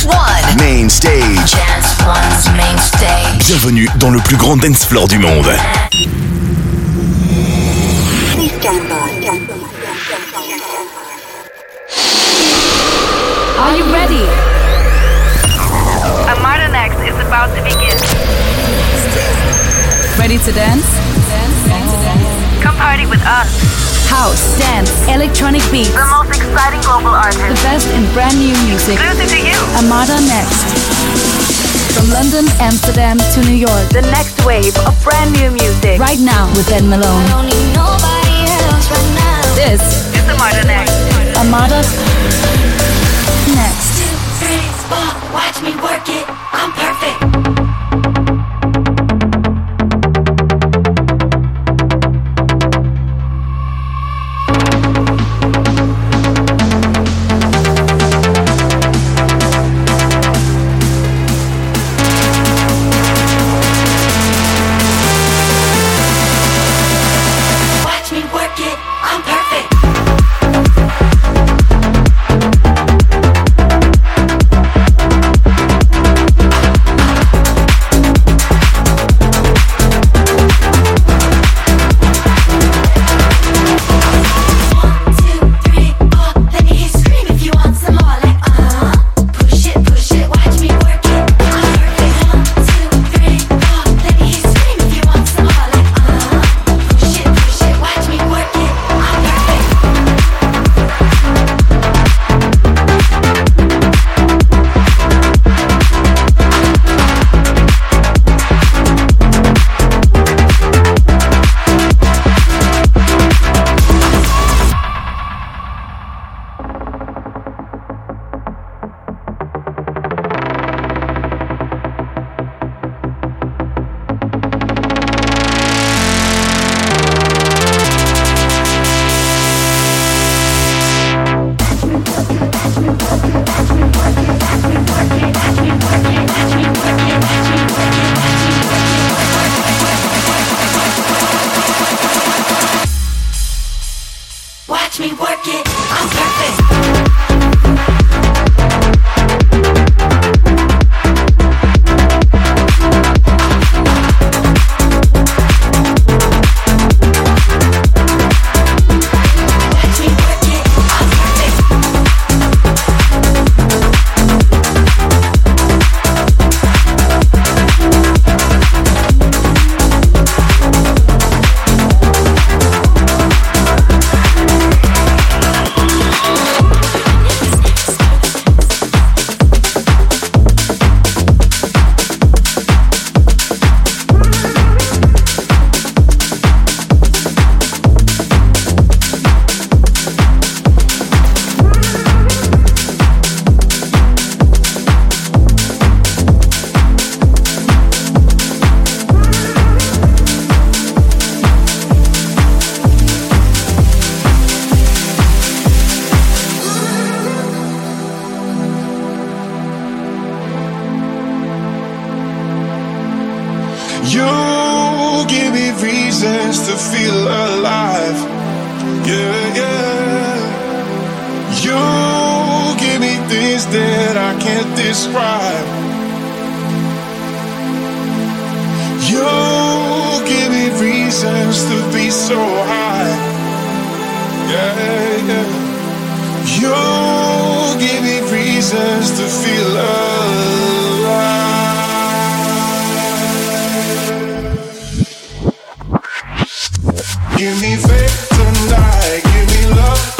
Dance One. Main stage. Dance One's main stage. Bienvenue dans le plus grand dance floor du monde. Please. Are you ready? Armada Next is about to begin. Ready to dance? Come party with us. House, dance, electronic beats. The most exciting global artists. The best in brand new music. Exclusive to you. Armada Next. From London, Amsterdam to New York. The next wave of brand new music. Right now with Ed Malone. This It's a modern act. Armada Next. Watch me work it. Describe. You give me reasons to be so high. Yeah, yeah. You give me reasons to feel alive. Give me faith tonight. Give me love